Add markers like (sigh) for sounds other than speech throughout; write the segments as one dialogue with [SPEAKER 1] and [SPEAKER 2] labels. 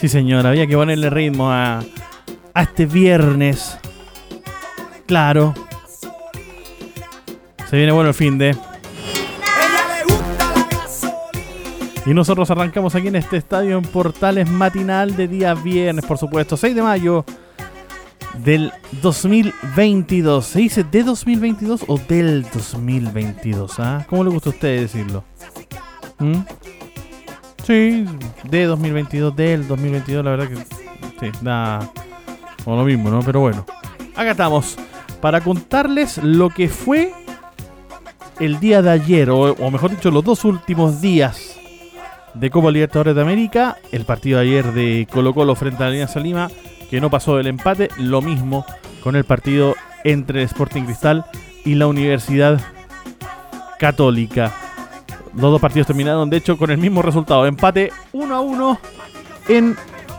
[SPEAKER 1] Sí, señor, había que ponerle ritmo a, a este viernes. Claro. Se viene bueno el fin de. Y nosotros arrancamos aquí en este estadio en Portales matinal de día viernes, por supuesto, 6 de mayo del 2022. ¿Se dice de 2022 o del 2022? ¿ah? ¿Cómo le gusta a usted decirlo? ¿Mm? Sí, de 2022, del 2022, la verdad que sí, da como lo mismo, ¿no? Pero bueno, acá estamos para contarles lo que fue el día de ayer, o, o mejor dicho, los dos últimos días de Copa Libertadores de América. El partido de ayer de Colo Colo frente a la Alianza Lima, que no pasó del empate. Lo mismo con el partido entre Sporting Cristal y la Universidad Católica. Los dos partidos terminaron, de hecho, con el mismo resultado. Empate 1 a 1 en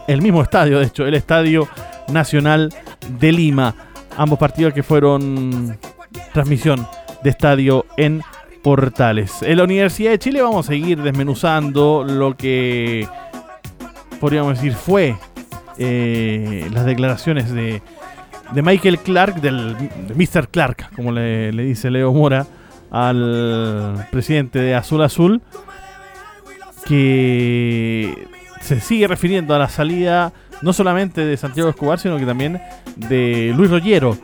[SPEAKER 1] el mismo estadio, de hecho, el Estadio Nacional de Lima. Ambos partidos que fueron transmisión de estadio en Portales. En la Universidad de Chile vamos a seguir desmenuzando lo que podríamos decir fue eh, las declaraciones de, de Michael Clark, del de Mr. Clark, como le, le dice Leo Mora al presidente de Azul Azul, que se sigue refiriendo a la salida no solamente de Santiago Escobar, sino que también de Luis Rollero,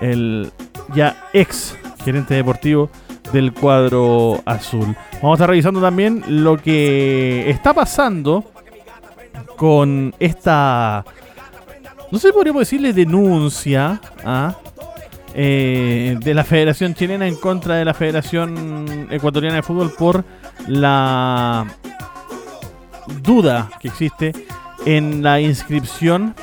[SPEAKER 1] el ya ex gerente deportivo del cuadro azul. Vamos a estar revisando también lo que está pasando con esta, no sé, podríamos decirle denuncia ¿ah? Eh, de la Federación Chilena en contra de la Federación Ecuatoriana de Fútbol por la duda que existe en la inscripción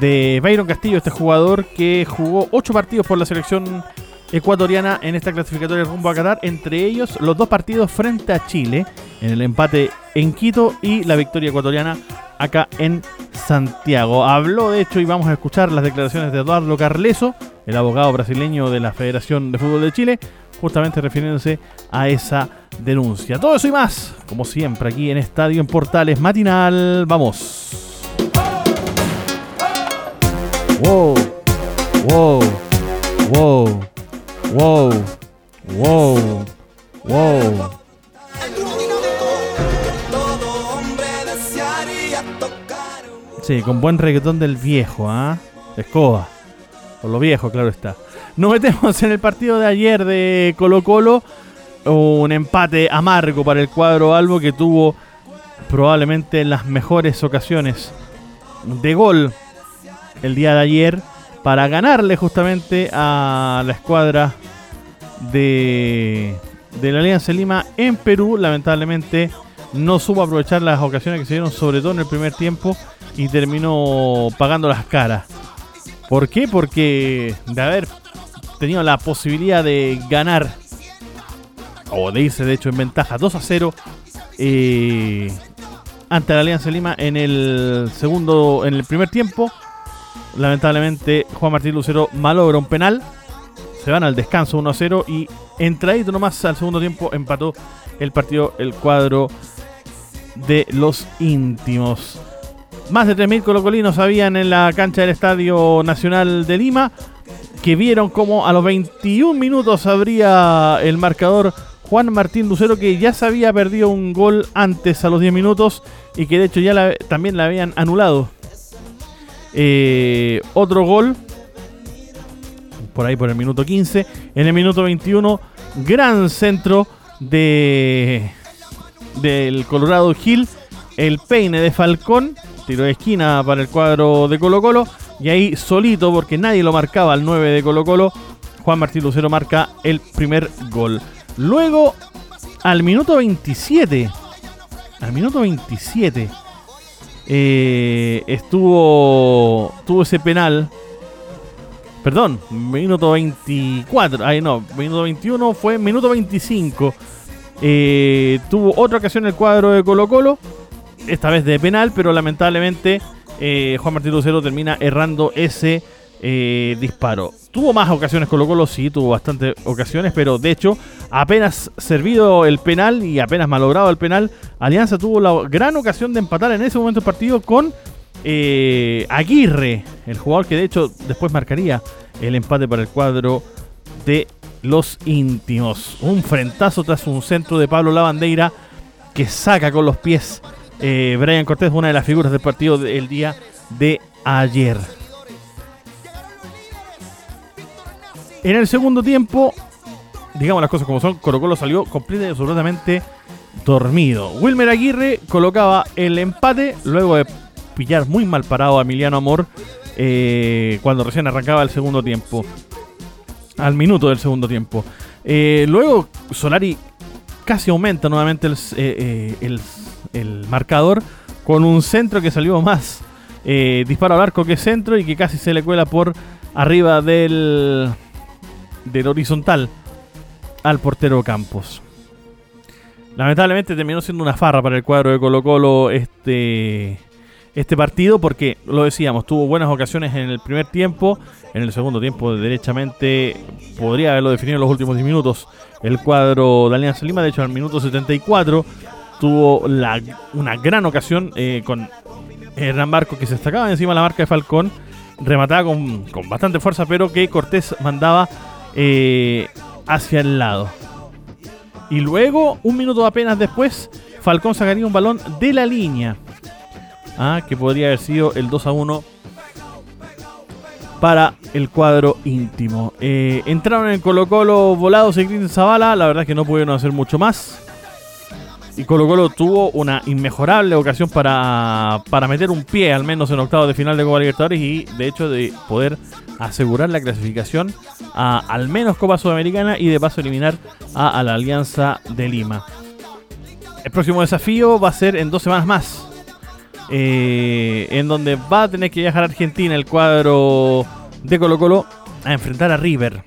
[SPEAKER 1] de Byron Castillo, este jugador que jugó 8 partidos por la selección ecuatoriana en esta clasificatoria rumbo a Qatar, entre ellos los dos partidos frente a Chile, en el empate en Quito y la victoria ecuatoriana acá en Santiago. Habló de hecho y vamos a escuchar las declaraciones de Eduardo Carleso, el abogado brasileño de la Federación de Fútbol de Chile, justamente refiriéndose a esa denuncia. Todo eso y más, como siempre, aquí en Estadio en Portales Matinal. Vamos. Wow, wow, wow, wow, wow, wow. Sí, con buen reggaetón del viejo, ¿ah? Escoba. Por lo viejo, claro está. Nos metemos en el partido de ayer de Colo Colo. Un empate amargo para el cuadro Albo que tuvo probablemente las mejores ocasiones de gol el día de ayer para ganarle justamente a la escuadra de, de la Alianza Lima en Perú. Lamentablemente no supo aprovechar las ocasiones que se dieron, sobre todo en el primer tiempo, y terminó pagando las caras. ¿Por qué? Porque de haber tenido la posibilidad de ganar, o de irse de hecho en ventaja 2 a 0, eh, ante la Alianza Lima en el segundo, en el primer tiempo, lamentablemente Juan Martín Lucero malogra un penal. Se van al descanso 1 a 0 y entradito nomás al segundo tiempo empató el partido el cuadro de los íntimos. Más de 3.000 colocolinos habían en la cancha del Estadio Nacional de Lima, que vieron como a los 21 minutos abría el marcador Juan Martín Lucero, que ya se había perdido un gol antes a los 10 minutos y que de hecho ya también la habían anulado. Eh, otro gol, por ahí por el minuto 15. En el minuto 21, gran centro de del Colorado Hill el peine de Falcón, tiro de esquina para el cuadro de Colo Colo, y ahí solito, porque nadie lo marcaba al 9 de Colo Colo, Juan Martín Lucero marca el primer gol. Luego, al minuto 27, al minuto 27, eh, estuvo, tuvo ese penal. Perdón, minuto 24, ay no, minuto 21 fue minuto 25. Eh, tuvo otra ocasión el cuadro de Colo Colo, esta vez de penal, pero lamentablemente eh, Juan Martín Lucero termina errando ese eh, disparo. Tuvo más ocasiones Colo Colo, sí, tuvo bastantes ocasiones, pero de hecho, apenas servido el penal y apenas malogrado el penal, Alianza tuvo la gran ocasión de empatar en ese momento el partido con eh, Aguirre, el jugador que de hecho después marcaría el empate para el cuadro de los íntimos. Un frentazo tras un centro de Pablo Lavandeira que saca con los pies eh, Brian Cortés, una de las figuras del partido del día de ayer. En el segundo tiempo, digamos las cosas como son, Colo Colo salió completamente y absolutamente dormido. Wilmer Aguirre colocaba el empate luego de pillar muy mal parado a Emiliano Amor eh, cuando recién arrancaba el segundo tiempo. Al minuto del segundo tiempo. Eh, luego Solari casi aumenta nuevamente el, el el marcador con un centro que salió más eh, disparo al arco que centro y que casi se le cuela por arriba del, del horizontal al portero Campos. Lamentablemente terminó siendo una farra para el cuadro de Colo Colo este, este partido porque, lo decíamos, tuvo buenas ocasiones en el primer tiempo, en el segundo tiempo derechamente podría haberlo definido en los últimos 10 minutos el cuadro de Alianza Lima, de hecho al minuto 74 tuvo una gran ocasión eh, con Hernán Barco que se destacaba encima de la marca de Falcón, remataba con, bastante fuerza, pero que Cortés mandaba eh, hacia el lado. Y luego, un minuto apenas después, Falcón sacaría un balón de la línea. Ah, que podría haber sido el 2 a 1 para el cuadro íntimo. Eh, entraron en Colo Colo volados y Green Zavala. La verdad es que no pudieron hacer mucho más. Y Colo Colo tuvo una inmejorable ocasión para, para meter un pie al menos en octavo de final de Copa Libertadores y de hecho de poder asegurar la clasificación a al menos Copa Sudamericana y de paso eliminar a, la Alianza de Lima. El próximo desafío va a ser en dos semanas más. Eh, en donde va a tener que viajar a Argentina el cuadro de Colo Colo a enfrentar a River.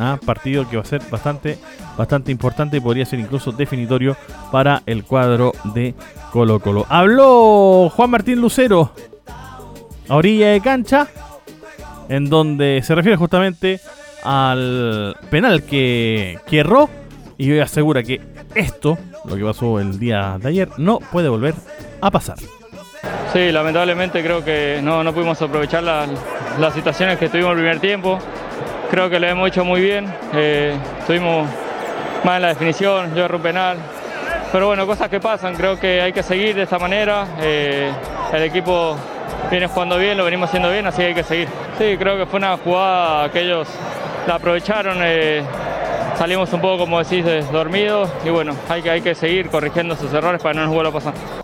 [SPEAKER 1] ¿Ah? Partido que va a ser bastante bastante importante y podría ser incluso definitorio para el cuadro de Colo Colo. Habló Juan Martín Lucero a orilla de cancha, en donde se refiere justamente al penal que, que erró y hoy asegura que esto, lo que pasó el día de ayer, no puede volver a pasar.
[SPEAKER 2] Sí, lamentablemente creo que no, no pudimos aprovechar las situaciones que tuvimos el primer tiempo. Creo que lo hemos hecho muy bien. Eh, tuvimos más en la definición, yo erré un penal. Pero bueno, cosas que pasan, creo que hay que seguir de esta manera. Eh, el equipo viene jugando bien, lo venimos haciendo bien, así que hay que seguir. Sí, creo que fue una jugada que ellos la aprovecharon. Eh, salimos un poco, como decís, dormidos y bueno, hay que, hay que seguir corrigiendo sus errores para no nos vuelva a pasar.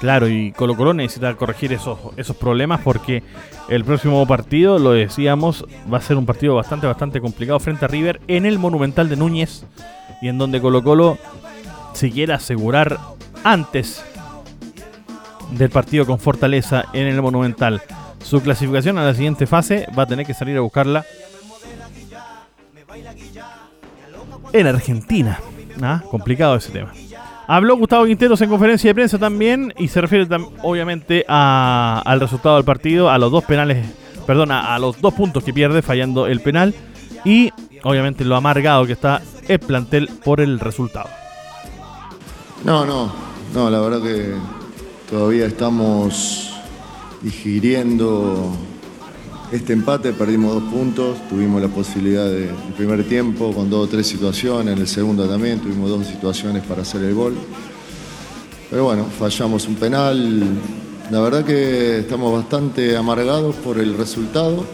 [SPEAKER 1] Claro, y Colo Colo necesita corregir esos, esos problemas porque el próximo partido, lo decíamos, va a ser un partido bastante, bastante complicado frente a River en el Monumental de Núñez y en donde Colo Colo si quiere asegurar antes del partido con Fortaleza en el Monumental su clasificación a la siguiente fase, va a tener que salir a buscarla en Argentina. ¿Ah? Complicado ese tema. Habló Gustavo Quinteros en conferencia de prensa también y se refiere obviamente al resultado del partido, a los dos penales, perdón, a, los dos puntos que pierde fallando el penal y obviamente lo amargado que está el plantel por el resultado.
[SPEAKER 3] No, no, no, la verdad que todavía estamos digiriendo este empate, perdimos dos puntos, tuvimos la posibilidad del primer tiempo con dos o tres situaciones, en el segundo también tuvimos dos situaciones para hacer el gol. Pero bueno, fallamos un penal. La verdad que estamos bastante amargados por el resultado.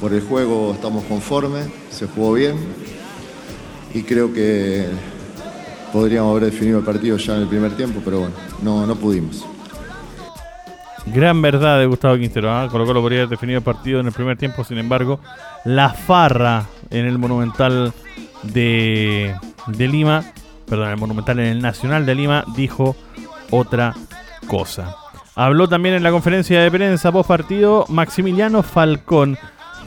[SPEAKER 3] Por el juego estamos conformes, se jugó bien. Y creo que podríamos haber definido el partido ya en el primer tiempo, pero bueno, no, no pudimos.
[SPEAKER 1] Gran verdad de Gustavo Quintero. ¿eh? Colo Colo podría haber definido el partido en el primer tiempo, sin embargo, la farra en el Monumental de, Lima, perdón, el Monumental en el Nacional de Lima, dijo otra cosa. Habló también en la conferencia de prensa post partido Maximiliano Falcón.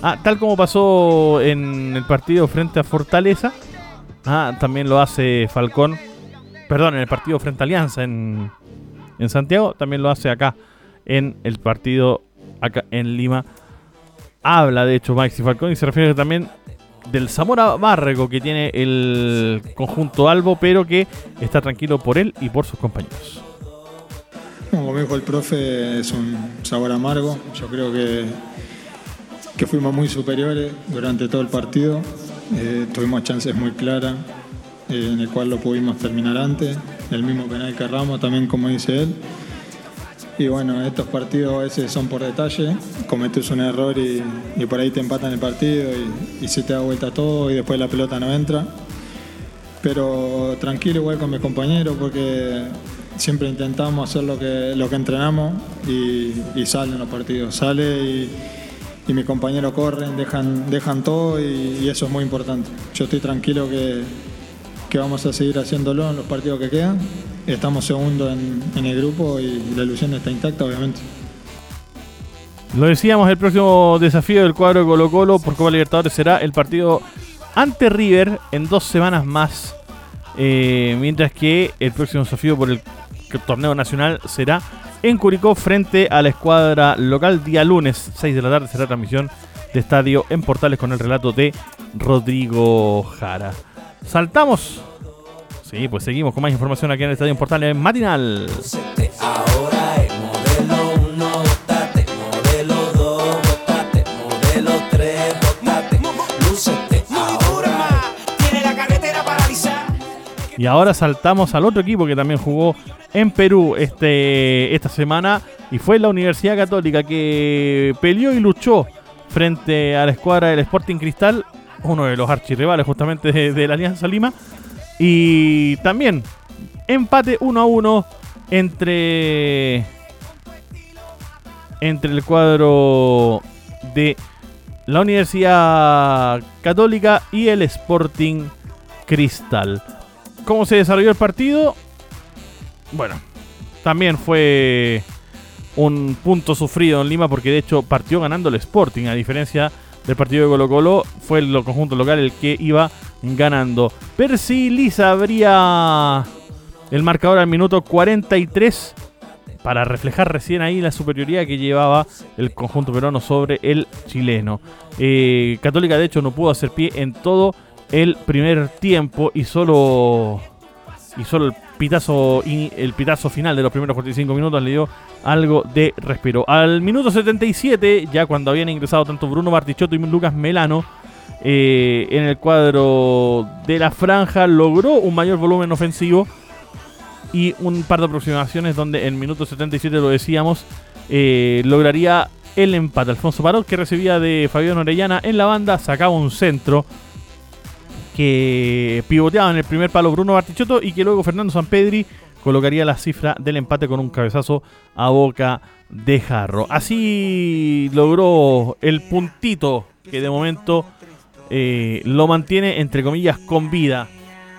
[SPEAKER 1] Ah, tal como pasó en el partido frente a Fortaleza, ah, también lo hace Falcón. Perdón, en el partido frente a Alianza en Santiago, también lo hace acá en el partido acá en Lima. Habla de hecho Maxi Falcón y se refiere también del Zamora Bárrego que tiene el conjunto Albo, pero que está tranquilo por él y por sus compañeros.
[SPEAKER 4] Como dijo el profe, es un sabor amargo. Yo creo que, que fuimos muy superiores durante todo el partido. Eh, tuvimos chances muy claras, eh, en el cual lo pudimos terminar antes. El mismo penal que Ramos, también como dice él. Y bueno, estos partidos a veces son por detalle, cometes un error y, por ahí te empatan el partido y, se te da vuelta todo y después la pelota no entra. Pero tranquilo igual con mis compañeros porque siempre intentamos hacer lo que, lo que entrenamos y, salen los partidos. Sale y, mis compañeros corren, dejan, dejan todo y, eso es muy importante. Yo estoy tranquilo que, que vamos a seguir haciéndolo en los partidos que quedan estamos segundo en, el grupo y la ilusión está intacta, obviamente.
[SPEAKER 1] Lo decíamos, el próximo desafío del cuadro de Colo Colo por Copa Libertadores será el partido ante River en dos semanas más. Eh, mientras que el próximo desafío por el torneo nacional será en Curicó frente a la escuadra local día lunes, 6 de la tarde será transmisión de estadio en Portales con el relato de Rodrigo Jara. Saltamos Sí, pues seguimos con más información aquí en el Estadio Portal Matinal. Y ahora saltamos al otro equipo que también jugó en Perú este, esta semana y fue la Universidad Católica que peleó y luchó frente a la escuadra del Sporting Cristal, uno de los archirrivales justamente de la Alianza Lima, y también empate 1 a 1 entre entre el cuadro de la Universidad Católica y el Sporting Cristal. ¿Cómo se desarrolló el partido? Bueno, también fue un punto sufrido en Lima porque de hecho partió ganando el Sporting, a diferencia del partido de Colo Colo, fue el conjunto local el que iba ganando. Percy Lisa abría el marcador al minuto 43 para reflejar recién ahí la superioridad que llevaba el conjunto peruano sobre el chileno. Eh, Católica de hecho no pudo hacer pie en todo el primer tiempo y solo y solo el pitazo el pitazo final de los primeros 45 minutos le dio algo de respiro. Al minuto 77, ya cuando habían ingresado tanto Bruno Martichotto y Lucas Melano, eh, en el cuadro de la franja logró un mayor volumen ofensivo y un par de aproximaciones donde en minuto 77 lo decíamos eh, lograría el empate. Alfonso Parot que recibía de Fabián Orellana en la banda sacaba un centro que pivoteaba en el primer palo Bruno Bartichotto y que luego Fernando Sampedri colocaría la cifra del empate con un cabezazo a boca de jarro. Así logró el puntito que de momento eh, lo mantiene, entre comillas, con vida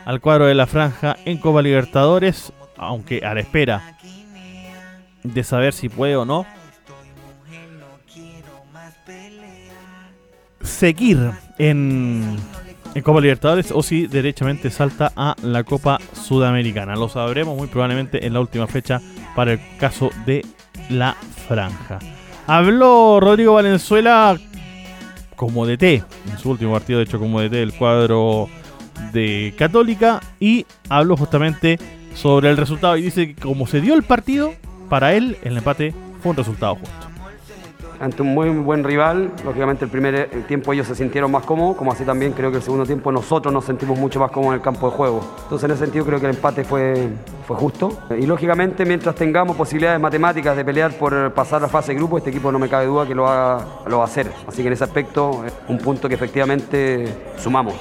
[SPEAKER 1] al cuadro de la franja en Copa Libertadores, aunque a la espera de saber si puede o no seguir en, en Copa Libertadores o si derechamente salta a la Copa Sudamericana. Lo sabremos muy probablemente en la última fecha para el caso de la franja. Habló Rodrigo Valenzuela como DT, en su último partido de hecho como DT del cuadro de Católica y habló justamente sobre el resultado y dice que como se dio el partido, para él el empate fue un resultado justo
[SPEAKER 5] ante un muy buen rival. Lógicamente el primer eh, tiempo ellos se sintieron más cómodos, como así también creo que el segundo tiempo nosotros nos sentimos mucho más cómodos en el campo de juego. Entonces en ese sentido creo que el empate fue, fue justo. Y lógicamente mientras tengamos posibilidades matemáticas de pelear por pasar la fase de grupo, este equipo no me cabe duda que lo va, lo va a hacer. Así que en ese aspecto es un punto que efectivamente sumamos.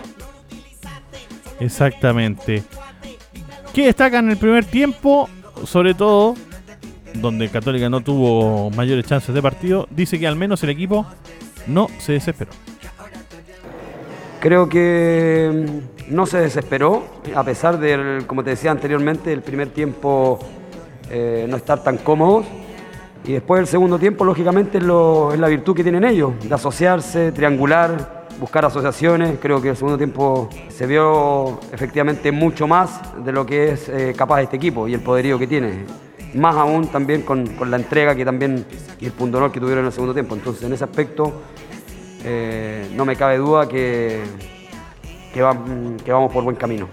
[SPEAKER 1] Exactamente. ¿Qué destaca en el primer tiempo? Sobre todo, donde Católica no tuvo mayores chances de partido, dice que al menos el equipo no se desesperó.
[SPEAKER 5] Creo que mm, no se desesperó, a pesar de, como te decía anteriormente, el primer tiempo eh, no estar tan cómodos. Y después el segundo tiempo, lógicamente, es, la virtud que tienen ellos, de asociarse, triangular, buscar asociaciones. Creo que el segundo tiempo se vio efectivamente mucho más de lo que es eh, capaz este equipo y el poderío que tiene. Más aún también con, la entrega que también y el punto honor que tuvieron en el segundo tiempo. Entonces, en ese aspecto, eh, no me cabe duda que, que, vamos por buen camino.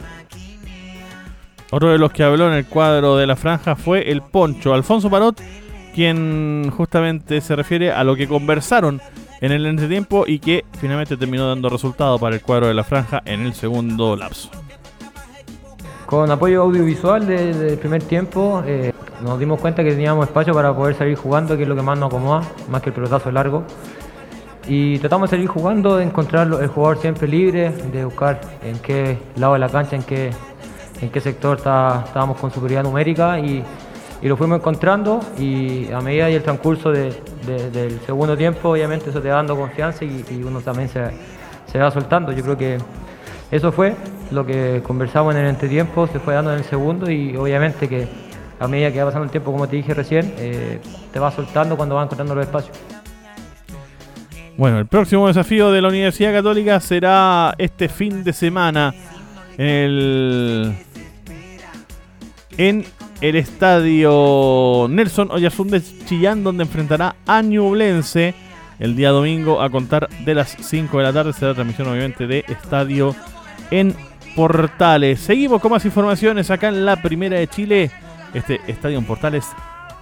[SPEAKER 1] Otro de los que habló en el cuadro de la franja fue el Poncho, Alfonso Parot, quien justamente se refiere a lo que conversaron en el entretiempo y que finalmente terminó dando resultado para el cuadro de la franja en el segundo lapso.
[SPEAKER 6] Con apoyo audiovisual del primer tiempo, eh, nos dimos cuenta que teníamos espacio para poder salir jugando, que es lo que más nos acomoda, más que el pelotazo largo. Y tratamos de seguir jugando, de encontrar el jugador siempre libre, de buscar en qué lado de la cancha, en qué, en qué sector estábamos con superioridad numérica y, lo fuimos encontrando y a medida y el transcurso del segundo tiempo obviamente eso te va dando confianza y, uno también se, se, va soltando. Yo creo que eso fue lo que conversamos en el entretiempo, se fue dando en el segundo y obviamente que a medida que va pasando el tiempo, como te dije recién, eh, te va soltando cuando va encontrando los espacios.
[SPEAKER 1] Bueno, el próximo desafío de la Universidad Católica será este fin de semana en el, estadio Nelson Oyarzún Chillán, donde enfrentará a Ñublense el día domingo a contar de las 5 de la tarde. Será transmisión, obviamente, de estadio en Portales. Seguimos con más informaciones acá en la Primera de Chile. Este estadio en Portales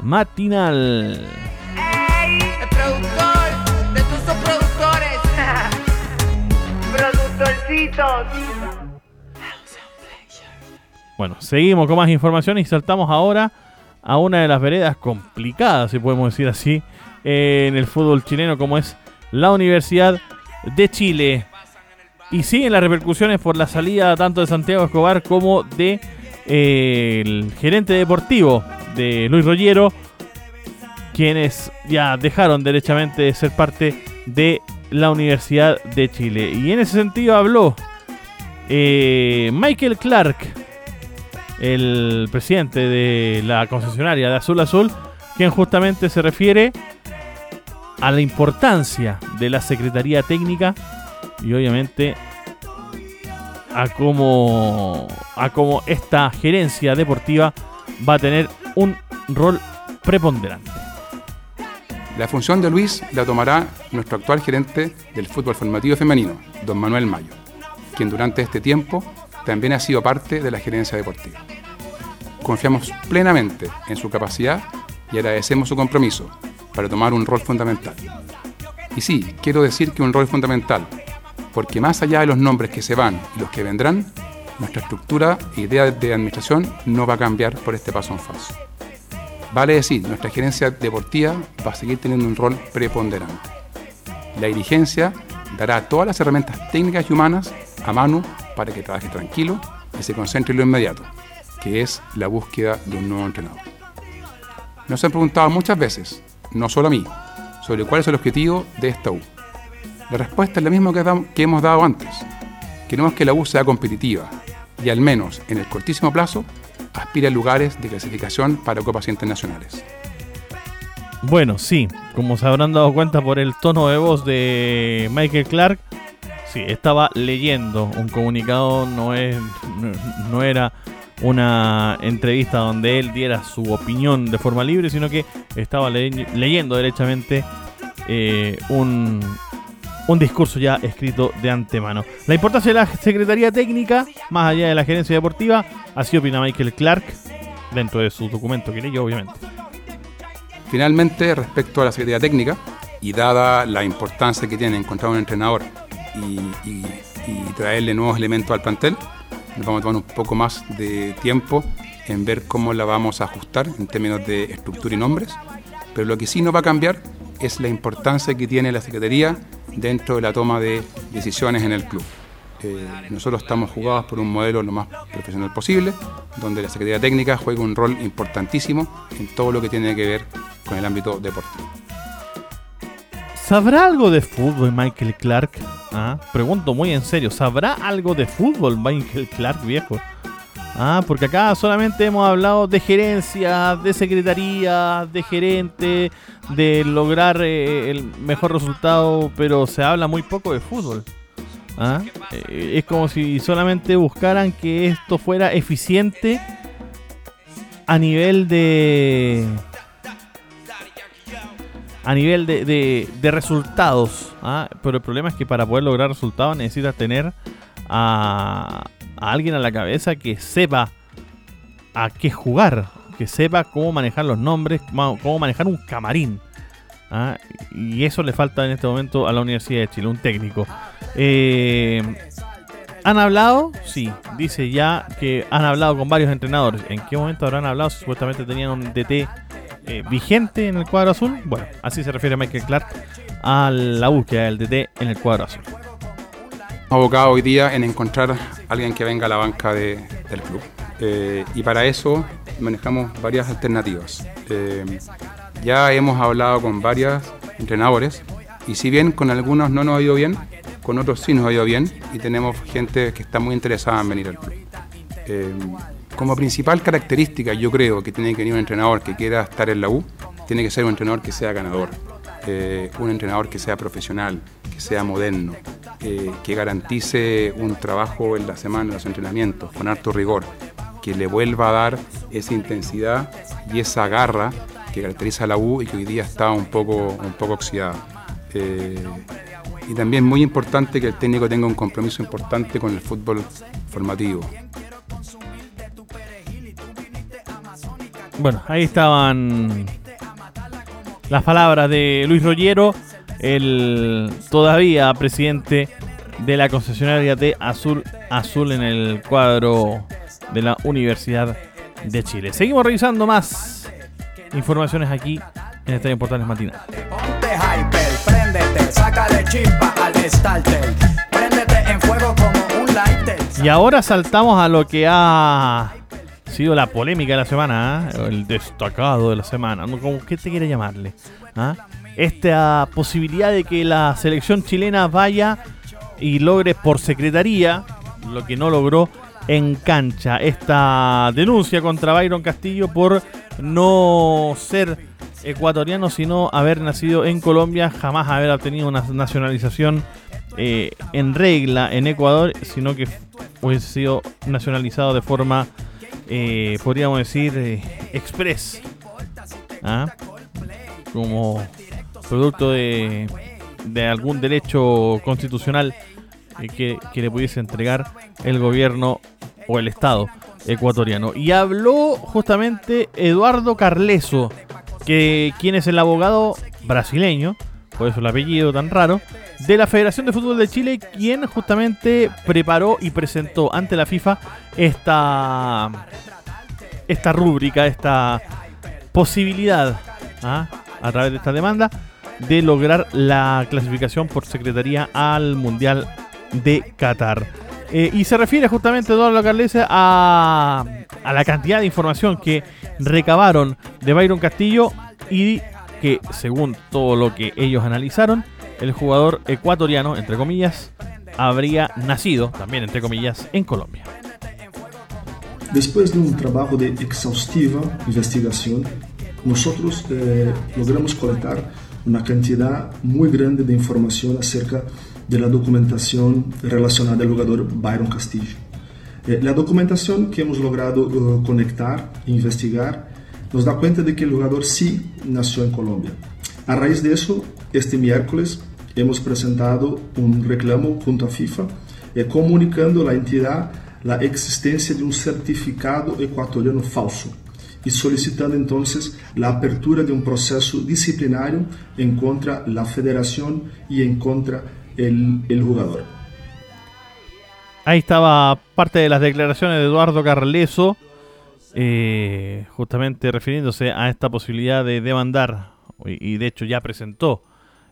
[SPEAKER 1] matinal. (laughs) Bueno, seguimos con más información y saltamos ahora a una de las veredas complicadas, si podemos decir así, en el fútbol chileno, como es la Universidad de Chile. Y siguen las repercusiones por la salida tanto de Santiago Escobar como de el gerente deportivo de Luis Rollero, quienes ya dejaron derechamente de ser parte de la Universidad de Chile. Y en ese sentido habló eh, Michael Clark, el presidente de la concesionaria de Azul Azul, quien justamente se refiere a la importancia de la Secretaría Técnica y obviamente a cómo, a cómo esta gerencia deportiva va a tener un rol preponderante.
[SPEAKER 7] La función de Luis la tomará nuestro actual gerente del fútbol formativo femenino, don Manuel Mayo, quien durante este tiempo también ha sido parte de la gerencia deportiva. Confiamos plenamente en su capacidad y agradecemos su compromiso para tomar un rol fundamental. Y sí, quiero decir que un rol fundamental, porque más allá de los nombres que se van y los que vendrán, nuestra estructura e idea de administración no va a cambiar por este paso en falso. Vale decir, nuestra gerencia deportiva va a seguir teniendo un rol preponderante. La dirigencia dará todas las herramientas técnicas y humanas a mano para que trabaje tranquilo y se concentre en lo inmediato, que es la búsqueda de un nuevo entrenador. Nos han preguntado muchas veces, no solo a mí, sobre cuál es el objetivo de esta U. La respuesta es la misma que, hemos dado antes. Queremos que la U sea competitiva y al menos en el cortísimo plazo aspira a lugares de clasificación para copas internacionales.
[SPEAKER 1] Bueno, sí, como se habrán dado cuenta por el tono de voz de Michael Clark, sí, estaba leyendo un comunicado, no, es, no, era una entrevista donde él diera su opinión de forma libre, sino que estaba leyendo derechamente eh, un, un discurso ya escrito de antemano. La importancia de la Secretaría Técnica, más allá de la gerencia deportiva, así opina Michael Clark dentro de su documento que leyó, obviamente.
[SPEAKER 7] Finalmente, respecto a la Secretaría Técnica, y dada la importancia que tiene encontrar un entrenador y, traerle nuevos elementos al plantel, nos vamos a tomar un poco más de tiempo en ver cómo la vamos a ajustar en términos de estructura y nombres, pero lo que sí no va a cambiar es la importancia que tiene la Secretaría dentro de la toma de decisiones en el club. Eh, nosotros estamos jugados por un modelo lo más profesional posible, donde la Secretaría Técnica juega un rol importantísimo en todo lo que tiene que ver con el ámbito deportivo.
[SPEAKER 1] ¿Sabrá algo de fútbol Michael Clark? ¿Ah? Pregunto muy en serio, ¿sabrá algo de fútbol Michael Clark, viejo? Ah, porque acá solamente hemos hablado de gerencia, de secretaría, de gerente, de lograr eh, el mejor resultado, pero se habla muy poco de fútbol. ¿Ah? Eh, es como si solamente buscaran que esto fuera eficiente a nivel de a nivel de, de, resultados. ¿ah? Pero el problema es que para poder lograr resultados necesitas tener a, a, alguien a la cabeza que sepa a qué jugar, que sepa cómo manejar los nombres, cómo manejar un camarín. ¿ah? Y eso le falta en este momento a la Universidad de Chile, un técnico. Eh, ¿Han hablado? Sí, dice ya que han hablado con varios entrenadores. ¿En qué momento habrán hablado? supuestamente tenían un DT eh, vigente en el cuadro azul. Bueno, así se refiere Michael Clark a la búsqueda del DT en el cuadro azul.
[SPEAKER 7] Abocado hoy día en encontrar alguien que venga a la banca del club. Eh, y para eso manejamos varias alternativas. ya hemos hablado con varios entrenadores y si bien con algunos no nos ha ido bien, con otros sí nos ha ido bien y tenemos gente que está muy interesada en venir al club. Eh, como principal característica, yo creo que tiene que venir un entrenador que quiera estar en la U, tiene que ser un entrenador que sea ganador, eh, un entrenador que sea profesional, que sea moderno, eh, que garantice un trabajo en la semana, en los entrenamientos, con harto rigor, que le vuelva a dar esa intensidad y esa garra que caracteriza a la U y que hoy día está un poco, un poco oxidada. y también muy importante que el técnico tenga un compromiso importante con el fútbol formativo.
[SPEAKER 1] Bueno, ahí estaban las palabras de Luis Rollero, el todavía presidente de la concesionaria de Azul Azul en el cuadro de la Universidad de Chile. Seguimos revisando más informaciones aquí en Estadio Portales Matinal. Y ahora saltamos a lo que ha sido la polémica de la semana, ¿ah? el destacado de la semana, ¿qué te quiere llamarle? ¿Ah? Esta posibilidad de que la selección chilena vaya y logre por secretaría lo que no logró en cancha. Esta denuncia contra Byron Castillo por no ser ecuatoriano, sino haber nacido en Colombia, jamás haber obtenido una nacionalización eh, en regla en Ecuador, sino que hubiese sido nacionalizado de forma eh, podríamos decir, eh. ¿ah? Como producto de, de, algún derecho constitucional eh, que, le pudiese entregar el gobierno o el Estado ecuatoriano. Y habló justamente Eduardo Carleso, que, quien es el abogado brasileño, por eso el apellido tan raro, de la Federación de Fútbol de Chile, quien justamente preparó y presentó ante la FIFA esta, esta rúbrica, esta posibilidad, ¿ah? a través de esta demanda, de lograr la clasificación por secretaría al Mundial de Qatar. Eh, y se refiere justamente, Eduardo Carlese, a, a la cantidad de información que recabaron de Byron Castillo y que, según todo lo que ellos analizaron, el jugador ecuatoriano, entre comillas, habría nacido, también entre comillas, en Colombia.
[SPEAKER 8] Después de un trabajo de exhaustiva investigación, nosotros eh, logramos colectar una cantidad muy grande de información acerca de la documentación relacionada al jugador Byron Castillo. Eh, la que hemos logrado uh, conectar e investigar nos da cuenta de que el jugador sí nació en Colombia. A raíz de eso, este miércoles hemos presentado un reclamo junto a FIFA eh, comunicando a la entidad la de un certificado ecuatoriano falso y solicitando entonces la apertura de un proceso disciplinario en contra la federación y en contra el, el jugador.
[SPEAKER 1] Ahí estaba parte de las declaraciones de Eduardo Carleso, eh, justamente refiriéndose a esta posibilidad de demandar, y de hecho ya presentó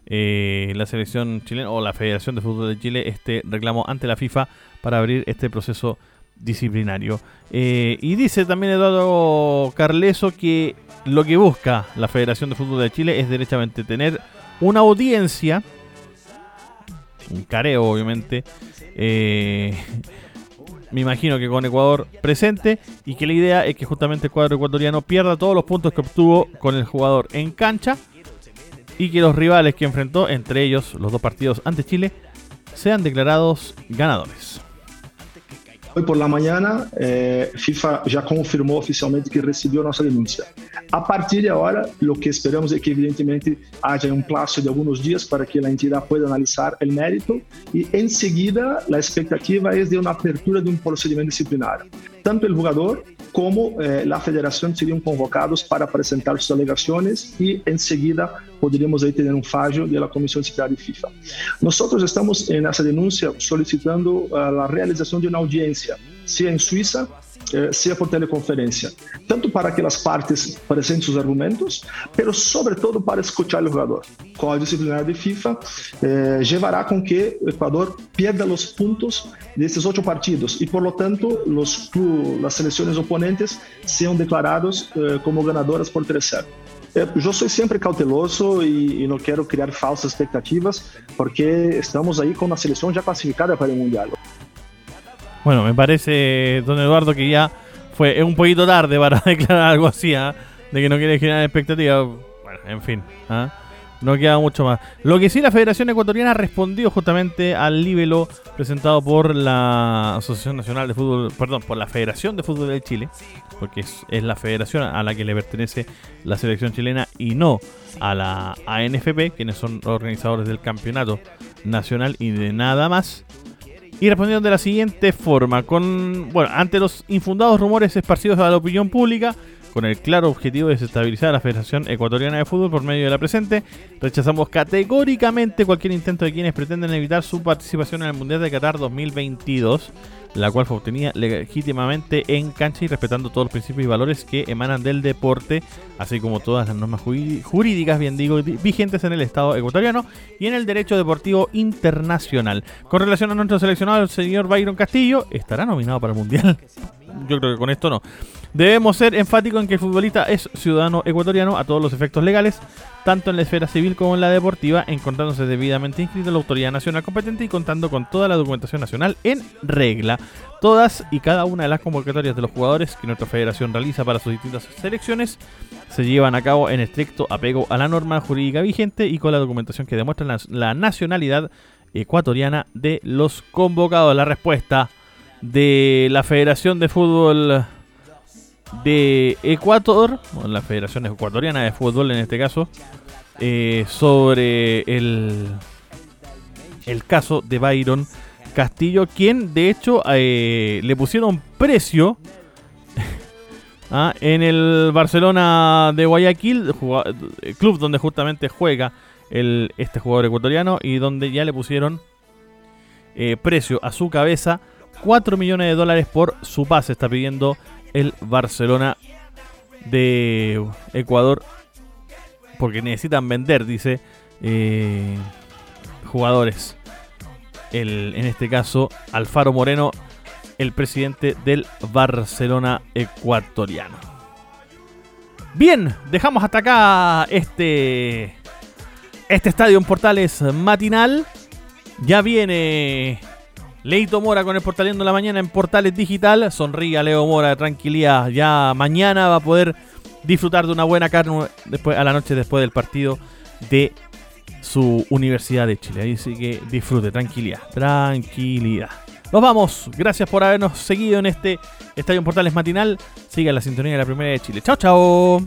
[SPEAKER 1] eh, la selección chilena o la Federación de Fútbol de Chile este reclamo ante la FIFA para abrir este proceso disciplinario. Eh, y dice también Eduardo Carleso que lo que busca la Federación de Fútbol de Chile es derechamente tener una audiencia, un careo obviamente, eh, me imagino que con Ecuador presente y que la idea es que justamente el cuadro ecuatoriano pierda todos los puntos que obtuvo con el jugador en cancha y que los rivales que enfrentó, entre ellos los dos partidos ante Chile, sean declarados ganadores.
[SPEAKER 8] Hoy por la mañana, eh, FIFA ya confirmó oficialmente que recibió nuestra denuncia. A partir de ahora, lo que esperamos es que evidentemente haya un plazo de algunos días para que la entidad pueda analizar el mérito y enseguida la expectativa es de una apertura de un procedimiento disciplinario. Tanto el jugador como eh, la federación serían convocados para presentar sus alegaciones y enseguida podríamos ahí tener un fallo de la Comisión Disciplinaria de FIFA. Nosotros estamos en esa denuncia solicitando uh, la realización de una audiencia, sea en Suiza, eh, sea por teleconferencia, tanto para que las partes presenten sus argumentos, pero sobre todo para escuchar al jugador. El Código Disciplinario de FIFA eh, llevará con que Ecuador pierda los puntos de estos ocho partidos y por lo tanto las selecciones oponentes sean declarados eh, como ganadoras por 3-0. Eu sou sempre cauteloso e, e, não quero criar falsas expectativas, porque estamos aí com uma seleção já classificada para o Mundial.
[SPEAKER 1] Bueno, me parece, don Eduardo, que ya fue un poquito tarde para (laughs) declarar algo así, ¿eh? de que no quiere generar expectativas. Bueno, en fin. ¿eh? No queda mucho más. Lo que sí, la Federación Ecuatoriana respondió justamente al libelo presentado por la Asociación Nacional de Fútbol, perdón, por la Federación de Fútbol de Chile, porque es, la federación a la que le pertenece la selección chilena y no a la ANFP, quienes son organizadores del campeonato nacional y de nada más. Y respondieron de la siguiente forma, con bueno, ante los infundados rumores esparcidos a la opinión pública, con el claro objetivo de desestabilizar a la Federación Ecuatoriana de Fútbol por medio de la presente, rechazamos categóricamente cualquier intento de quienes pretenden evitar su participación en el Mundial de Qatar 2022, la cual fue obtenida legítimamente en cancha y respetando todos los principios y valores que emanan del deporte, así como todas las normas jurídicas, bien digo, vigentes en el Estado ecuatoriano y en el derecho deportivo internacional. Con relación a nuestro seleccionado, el señor Byron Castillo, ¿estará nominado para el Mundial? Yo creo que con esto no. Debemos ser enfáticos en que el futbolista es ciudadano ecuatoriano a todos los efectos legales, tanto en la esfera civil como en la deportiva, encontrándose debidamente inscrito en la autoridad nacional competente y contando con toda la documentación nacional en regla. Todas y cada una de las convocatorias de los jugadores que nuestra federación realiza para sus distintas selecciones se llevan a cabo en estricto apego a la norma jurídica vigente y con la documentación que demuestra la, nacionalidad ecuatoriana de los convocados. La respuesta de la Federación de Fútbol de Ecuador, la Federación Ecuatoriana de Fútbol en este caso, eh, sobre el, el caso de Byron Castillo, quien de hecho eh, le pusieron precio (laughs) ah, en el Barcelona de Guayaquil, club donde justamente juega el, este jugador ecuatoriano y donde ya le pusieron eh, precio a su cabeza 4 millones de dólares por su pase. Está pidiendo el Barcelona de Ecuador porque necesitan vender, dice, eh, jugadores. El, en este caso, Alfaro Moreno, el presidente del Barcelona ecuatoriano. Bien, dejamos hasta acá este, este estadio en Portales matinal. Ya viene Leito Mora con el Portaleando la Mañana en Portales Digital. Sonría Leo Mora, tranquilidad. Ya mañana va a poder disfrutar de una buena carne después, a la noche después del partido de su Universidad de Chile. Así que disfrute, tranquilidad, tranquilidad. Nos vamos. Gracias por habernos seguido en este Estadio Portales matinal. Siga la sintonía de la Primera de Chile. Chao, chao.